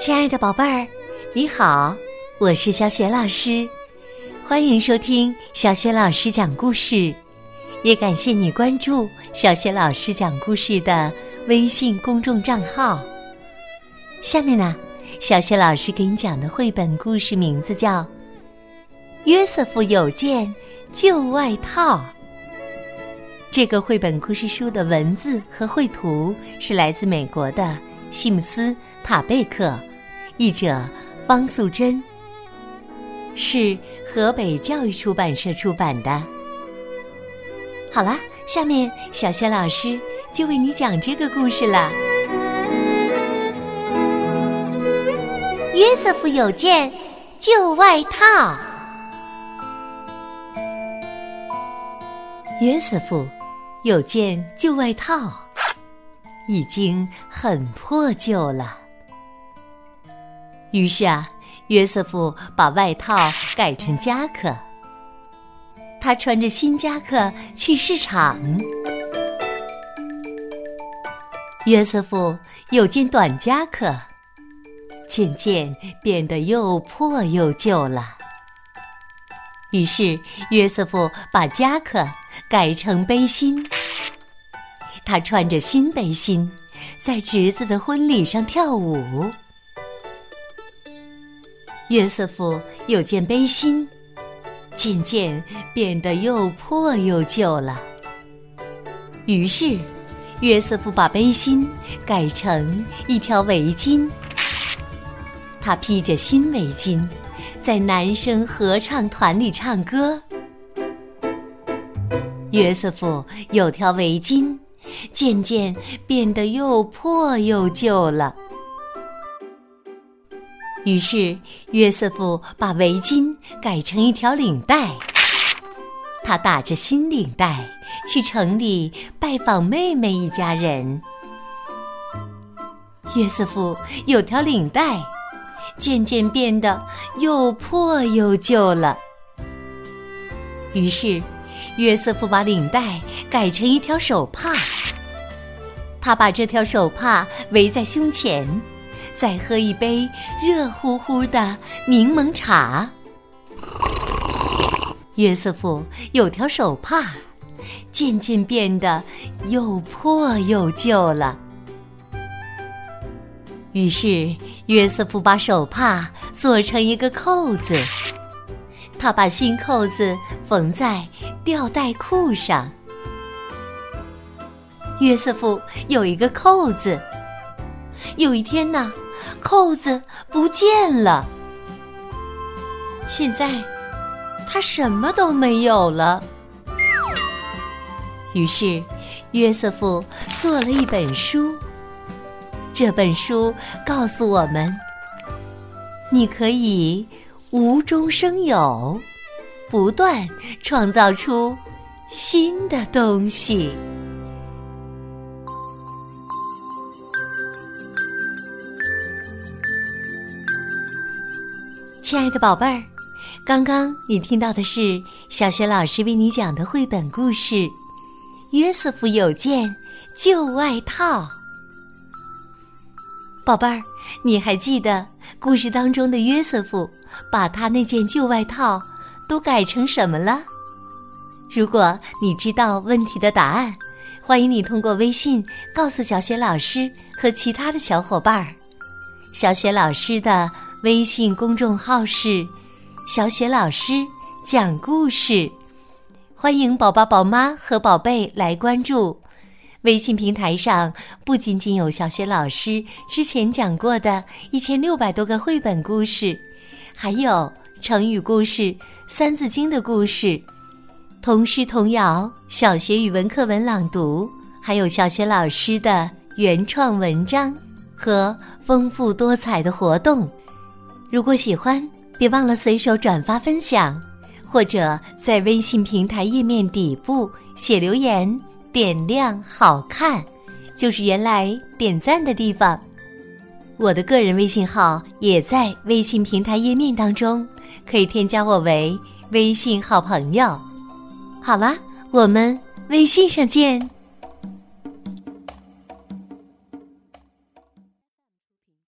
亲爱的宝贝儿，你好，我是小雪老师，欢迎收听小雪老师讲故事，也感谢你关注小雪老师讲故事的微信公众账号。下面呢，小雪老师给你讲的绘本故事名字叫《约瑟夫有件旧外套》。这个绘本故事书的文字和绘图是来自美国的西姆斯·塔贝克，译者方素珍，是河北教育出版社出版的。好了，下面小轩老师就为你讲这个故事了。约瑟夫有件旧外套。约瑟夫。有件旧外套，已经很破旧了。于是啊，约瑟夫把外套改成夹克。他穿着新夹克去市场。约瑟夫有件短夹克，渐渐变得又破又旧了。于是，约瑟夫把夹克。改成背心，他穿着新背心，在侄子的婚礼上跳舞。约瑟夫有件背心，渐渐变得又破又旧了。于是，约瑟夫把背心改成一条围巾。他披着新围巾，在男生合唱团里唱歌。约瑟夫有条围巾，渐渐变得又破又旧了。于是，约瑟夫把围巾改成一条领带。他打着新领带去城里拜访妹妹一家人。约瑟夫有条领带，渐渐变得又破又旧了。于是。约瑟夫把领带改成一条手帕，他把这条手帕围在胸前，再喝一杯热乎乎的柠檬茶。约瑟夫有条手帕，渐渐变得又破又旧了。于是，约瑟夫把手帕做成一个扣子，他把新扣子缝在。吊带裤上，约瑟夫有一个扣子。有一天呢，扣子不见了。现在他什么都没有了。于是，约瑟夫做了一本书。这本书告诉我们：你可以无中生有。不断创造出新的东西。亲爱的宝贝儿，刚刚你听到的是小学老师为你讲的绘本故事《约瑟夫有件旧外套》。宝贝儿，你还记得故事当中的约瑟夫把他那件旧外套？都改成什么了？如果你知道问题的答案，欢迎你通过微信告诉小雪老师和其他的小伙伴儿。小雪老师的微信公众号是“小雪老师讲故事”，欢迎宝宝、宝妈和宝贝来关注。微信平台上不仅仅有小雪老师之前讲过的一千六百多个绘本故事，还有。成语故事、三字经的故事、童诗童谣、小学语文课文朗读，还有小学老师的原创文章和丰富多彩的活动。如果喜欢，别忘了随手转发分享，或者在微信平台页面底部写留言，点亮好看，就是原来点赞的地方。我的个人微信号也在微信平台页面当中。可以添加我为微信好朋友。好啦，我们微信上见。